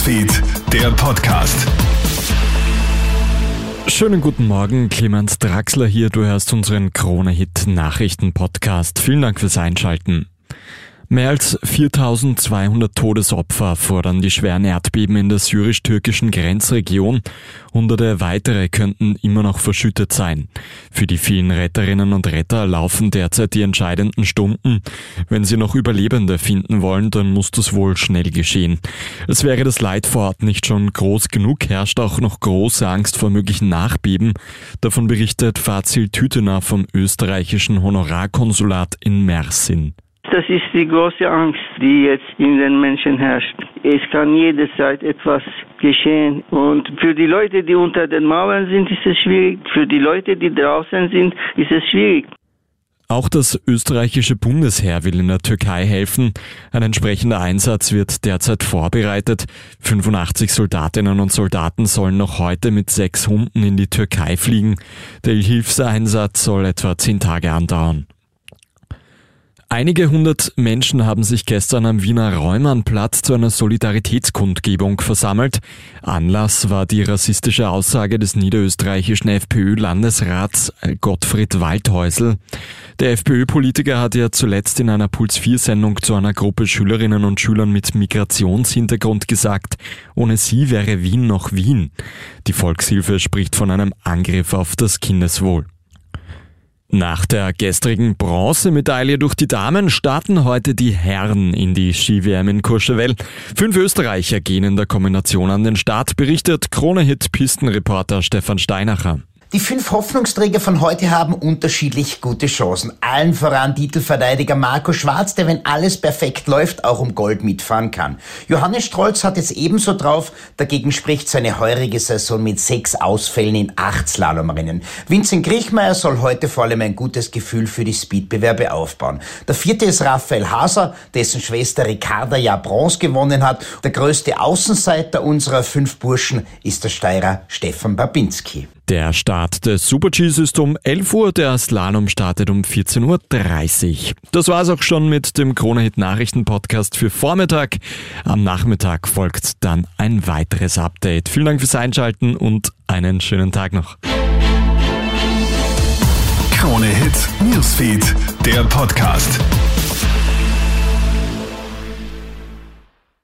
Newsfeed, der Podcast. Schönen guten Morgen, Clemens Draxler hier. Du hörst unseren Krone-Hit Nachrichten-Podcast. Vielen Dank fürs Einschalten. Mehr als 4200 Todesopfer fordern die schweren Erdbeben in der syrisch-türkischen Grenzregion. Hunderte weitere könnten immer noch verschüttet sein. Für die vielen Retterinnen und Retter laufen derzeit die entscheidenden Stunden. Wenn sie noch Überlebende finden wollen, dann muss das wohl schnell geschehen. Als wäre das Leid vor Ort nicht schon groß genug, herrscht auch noch große Angst vor möglichen Nachbeben. Davon berichtet Fazil Tütener vom österreichischen Honorarkonsulat in Mersin. Das ist die große Angst, die jetzt in den Menschen herrscht. Es kann jederzeit etwas geschehen. Und für die Leute, die unter den Mauern sind, ist es schwierig. Für die Leute, die draußen sind, ist es schwierig. Auch das österreichische Bundesheer will in der Türkei helfen. Ein entsprechender Einsatz wird derzeit vorbereitet. 85 Soldatinnen und Soldaten sollen noch heute mit sechs Hunden in die Türkei fliegen. Der Hilfseinsatz soll etwa zehn Tage andauern. Einige hundert Menschen haben sich gestern am Wiener Räumannplatz zu einer Solidaritätskundgebung versammelt. Anlass war die rassistische Aussage des niederösterreichischen FPÖ-Landesrats Gottfried Waldhäusl. Der FPÖ-Politiker hat ja zuletzt in einer Puls-4-Sendung zu einer Gruppe Schülerinnen und Schülern mit Migrationshintergrund gesagt, ohne sie wäre Wien noch Wien. Die Volkshilfe spricht von einem Angriff auf das Kindeswohl. Nach der gestrigen Bronzemedaille durch die Damen starten heute die Herren in die Ski-WM in Courchevel. Fünf Österreicher gehen in der Kombination an den Start, berichtet Krone-Hit-Pistenreporter Stefan Steinacher. Die fünf Hoffnungsträger von heute haben unterschiedlich gute Chancen. Allen voran Titelverteidiger Marco Schwarz, der, wenn alles perfekt läuft, auch um Gold mitfahren kann. Johannes Strolz hat es ebenso drauf. Dagegen spricht seine heurige Saison mit sechs Ausfällen in acht Slalomrennen. Vincent Griechmeier soll heute vor allem ein gutes Gefühl für die Speedbewerbe aufbauen. Der vierte ist Raphael Haser, dessen Schwester Ricarda ja Bronze gewonnen hat. Der größte Außenseiter unserer fünf Burschen ist der Steirer Stefan Babinski. Der Start des Super-Gs ist um 11 Uhr, der Slalom startet um 14.30 Uhr. Das war's auch schon mit dem Kronehit Nachrichten Podcast für Vormittag. Am Nachmittag folgt dann ein weiteres Update. Vielen Dank fürs Einschalten und einen schönen Tag noch. Kronehit Newsfeed, der Podcast.